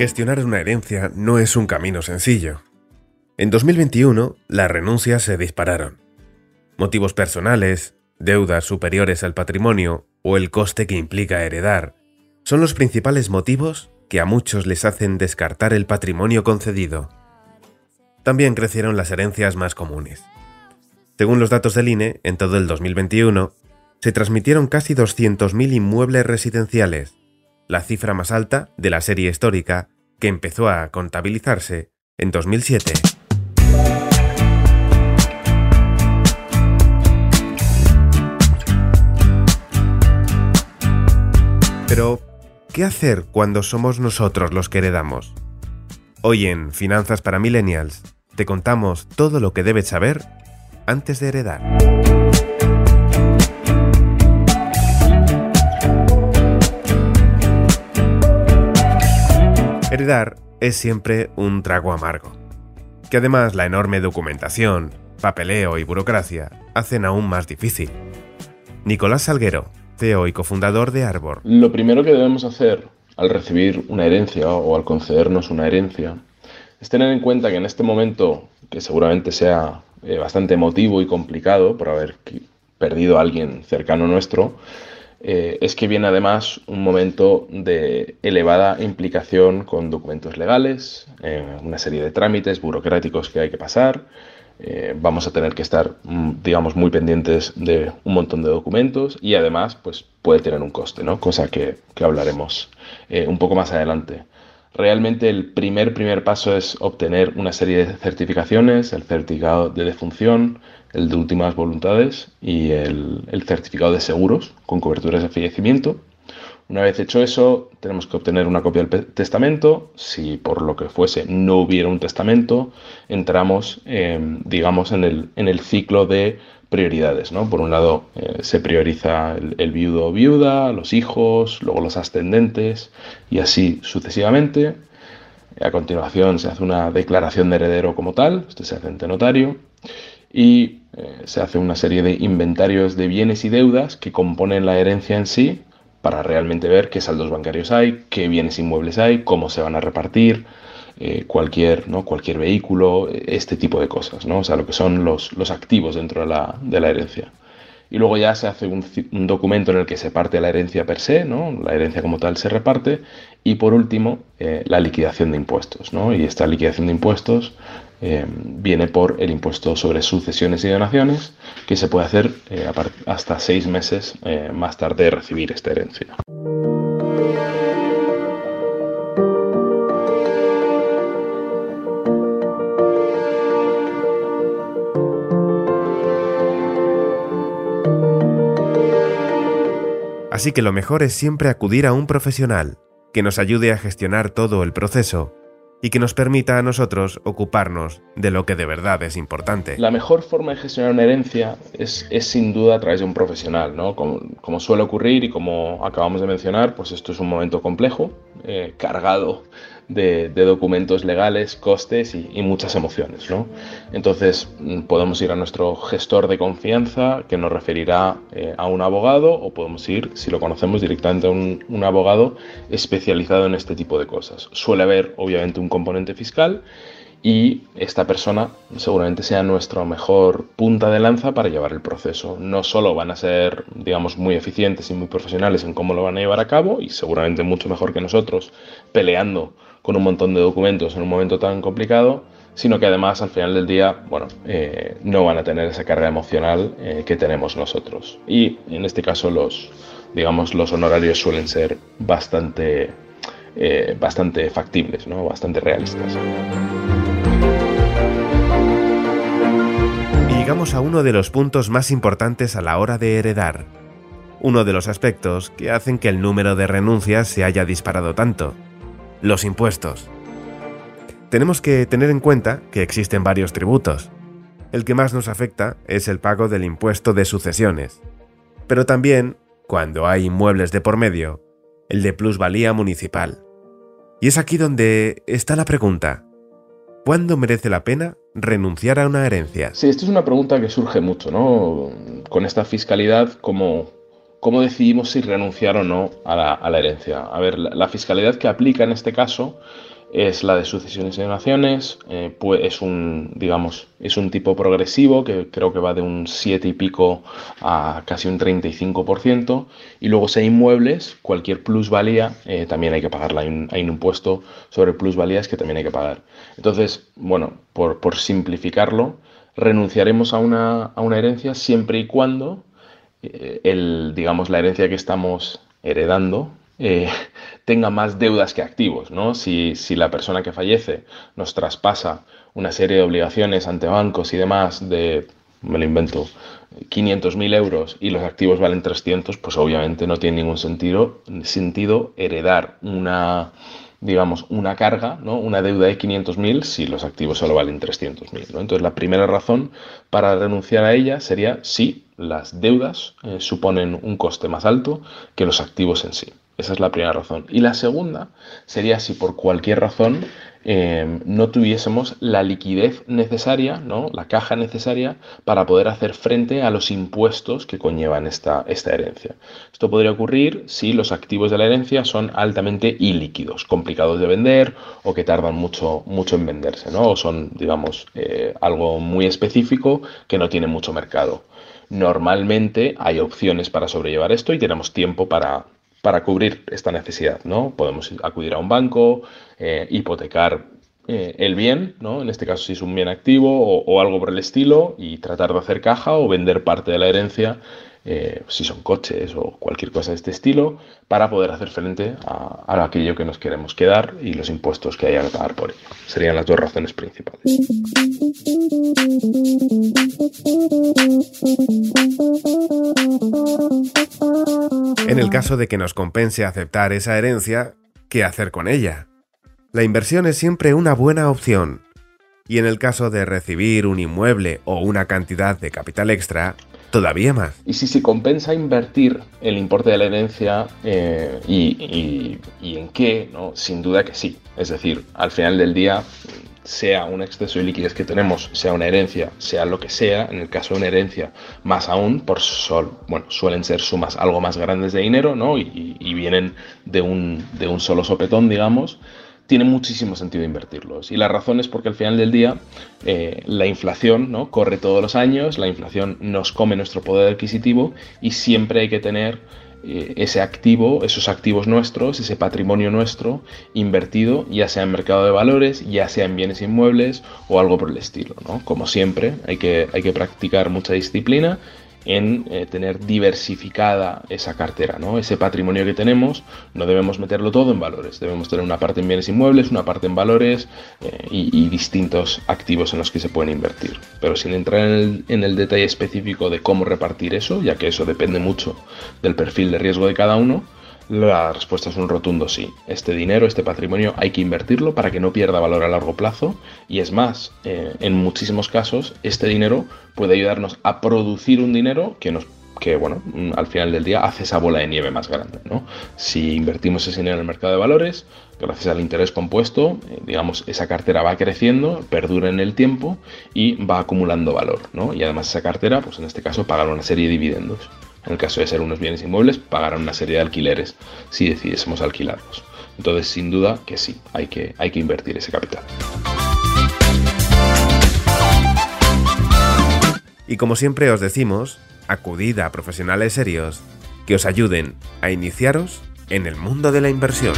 Gestionar una herencia no es un camino sencillo. En 2021, las renuncias se dispararon. Motivos personales, deudas superiores al patrimonio o el coste que implica heredar son los principales motivos que a muchos les hacen descartar el patrimonio concedido. También crecieron las herencias más comunes. Según los datos del INE, en todo el 2021, se transmitieron casi 200.000 inmuebles residenciales, la cifra más alta de la serie histórica que empezó a contabilizarse en 2007. Pero, ¿qué hacer cuando somos nosotros los que heredamos? Hoy en Finanzas para Millennials te contamos todo lo que debes saber antes de heredar. Heredar es siempre un trago amargo, que además la enorme documentación, papeleo y burocracia hacen aún más difícil. Nicolás Salguero, CEO y cofundador de Arbor. Lo primero que debemos hacer al recibir una herencia o al concedernos una herencia es tener en cuenta que en este momento, que seguramente sea eh, bastante emotivo y complicado por haber perdido a alguien cercano nuestro, eh, es que viene además un momento de elevada implicación con documentos legales, eh, una serie de trámites burocráticos que hay que pasar. Eh, vamos a tener que estar, mm, digamos, muy pendientes de un montón de documentos y además, pues puede tener un coste, ¿no? Cosa que, que hablaremos un poco más adelante. Realmente el primer, primer paso es obtener una serie de certificaciones, el certificado de defunción, el de últimas voluntades y el, certificado de seguros con coberturas de fallecimiento. Una vez hecho eso, tenemos que obtener una copia del testamento. Si por lo que fuese no hubiera un testamento, entramos, em, digamos, en el, en el, ciclo de prioridades. ¿no? Por un lado, eh, se prioriza el, el, viudo o viuda, los hijos, luego los ascendentes y así sucesivamente. A continuación se hace una declaración de heredero como tal, esto se hace ante notario y eh, se hace una serie de inventarios de bienes y deudas que componen la herencia en sí para realmente ver qué saldos bancarios hay, qué bienes inmuebles hay, cómo se van a repartir, eh, cualquier, ¿no? cualquier vehículo, este tipo de cosas, ¿no? o sea, lo que son los, los activos dentro de la, de la, herencia. Y luego ya se hace un, documento en el que se parte la herencia per se, ¿no? la herencia como tal se reparte, y por último, eh, la liquidación de impuestos. ¿no? Y esta liquidación de impuestos eh, viene por el impuesto sobre sucesiones y donaciones, que se puede hacer eh, hasta seis meses eh, más tarde de recibir esta herencia. Así que lo mejor es siempre acudir a un profesional que nos ayude a gestionar todo el proceso y que nos permita a nosotros ocuparnos de lo que de verdad es importante. La mejor forma de gestionar una herencia es, es sin duda a través de un profesional, ¿no? Como, suele ocurrir y como acabamos de mencionar, pues esto es un momento complejo, eh, cargado de, documentos legales, costes y, muchas emociones. ¿no? Entonces mm, podemos ir a nuestro gestor de confianza que nos referirá eh, a un abogado o podemos ir, si lo conocemos, directamente a un, un abogado especializado en este tipo de cosas. Suele haber obviamente un componente fiscal y esta persona seguramente sea nuestra mejor punta de lanza para llevar el proceso. No solo van a ser, digamos, muy eficientes y muy profesionales en cómo lo van a llevar a cabo y seguramente mucho mejor que nosotros peleando con un montón de documentos en un momento tan complicado, sino que además al final del día, bueno, eh, no van a tener esa carga emocional eh, que tenemos nosotros. Y en este caso los, digamos, los honorarios suelen ser bastante, eh, bastante factibles, ¿no? bastante realistas. Llegamos a uno de los puntos más importantes a la hora de heredar. Uno de los aspectos que hacen que el número de renuncias se haya disparado tanto los impuestos. Tenemos que tener en cuenta que existen varios tributos. El que más nos afecta es el pago del impuesto de sucesiones. Pero también, cuando hay inmuebles de por medio, el de plusvalía municipal. Y es aquí donde está la pregunta. ¿Cuándo merece la pena renunciar a una herencia? Sí, esto es una pregunta que surge mucho, ¿no? Con esta fiscalidad, ¿cómo, ¿cómo decidimos si renunciar o no a la, herencia? A ver, la, fiscalidad que aplica en este caso es la de sucesiones y donaciones, eh, pues es un, digamos, es un tipo progresivo que creo que va de un 7 y pico a casi un 35%, y luego si hay inmuebles, cualquier plusvalía eh, también hay que pagarla, hay un, hay un, impuesto sobre plusvalías que también hay que pagar. Entonces, bueno, por, por simplificarlo, renunciaremos a una, a una, herencia siempre y cuando eh, el, digamos, la herencia que estamos heredando eh, tenga más deudas que activos. ¿no? Si, la persona que fallece nos traspasa una serie de obligaciones ante bancos y demás de, me lo invento, 500.000 euros y los activos valen 300, pues obviamente no tiene ningún sentido, heredar una, digamos, una carga, ¿no? una deuda de 500.000 si los activos solo valen 300.000. ¿no? Entonces la primera razón para renunciar a ella sería si las deudas eh, suponen un coste más alto que los activos en sí. Esa es la primera razón. Y la segunda sería si por cualquier razón eh, no tuviésemos la liquidez necesaria, ¿no? la caja necesaria para poder hacer frente a los impuestos que conllevan esta, esta herencia. Esto podría ocurrir si los activos de la herencia son altamente ilíquidos, complicados de vender o que tardan mucho, mucho en venderse, ¿no? o son, digamos, eh, algo muy específico que no tiene mucho mercado. Normalmente hay opciones para sobrellevar esto y tenemos tiempo para, para cubrir esta necesidad, ¿no? Podemos acudir a un banco, eh, hipotecar eh, el bien, ¿no? En este caso si es un bien activo o, algo por el estilo y tratar de hacer caja o vender parte de la herencia, eh, si son coches o cualquier cosa de este estilo, para poder hacer frente a, a, aquello que nos queremos quedar y los impuestos que haya que pagar por ello. Serían las dos razones principales. En el caso de que nos compense aceptar esa herencia, ¿qué hacer con ella? La inversión es siempre una buena opción. Y en el caso de recibir un inmueble o una cantidad de capital extra, todavía más. Y si se compensa invertir el importe de la herencia eh, y, y, en qué, ¿no? sin duda que sí. Es decir, al final del día sea un exceso de liquidez que tenemos, sea una herencia, sea lo que sea, en el caso de una herencia, más aún, por sol, bueno, suelen ser sumas algo más grandes de dinero, ¿no? Y, vienen de un, de un solo sopetón, digamos, tiene muchísimo sentido invertirlos. Y la razón es porque al final del día eh, la inflación ¿no? corre todos los años, la inflación nos come nuestro poder adquisitivo y siempre hay que tener eh, ese activo, esos activos nuestros, ese patrimonio nuestro invertido, ya sea en mercado de valores, ya sea en bienes inmuebles o algo por el estilo. ¿no? Como siempre, hay que, hay que practicar mucha disciplina en eh, tener diversificada esa cartera, ¿no? Ese patrimonio que tenemos, no debemos meterlo todo en valores, debemos tener una parte en bienes inmuebles, una parte en valores eh, y, distintos activos en los que se pueden invertir. Pero sin entrar en el, en el detalle específico de cómo repartir eso, ya que eso depende mucho del perfil de riesgo de cada uno, la respuesta es un rotundo sí. Este dinero, este patrimonio, hay que invertirlo para que no pierda valor a largo plazo. Y es más, eh, en muchísimos casos, este dinero puede ayudarnos a producir un dinero que nos que bueno, mm, al final del día hace esa bola de nieve más grande. ¿no? Si invertimos ese dinero en el mercado de valores, gracias al interés compuesto, eh, digamos, esa cartera va creciendo, perdura en el tiempo y va acumulando valor. ¿no? Y además esa cartera, pues en este caso, pagará una serie de dividendos. En el caso de ser unos bienes inmuebles, pagarán una serie de alquileres si decidiésemos alquilarlos. Entonces, sin duda que sí, hay que, hay que invertir ese capital. Y como siempre os decimos, acudid a profesionales serios que os ayuden a iniciaros en el mundo de la inversión.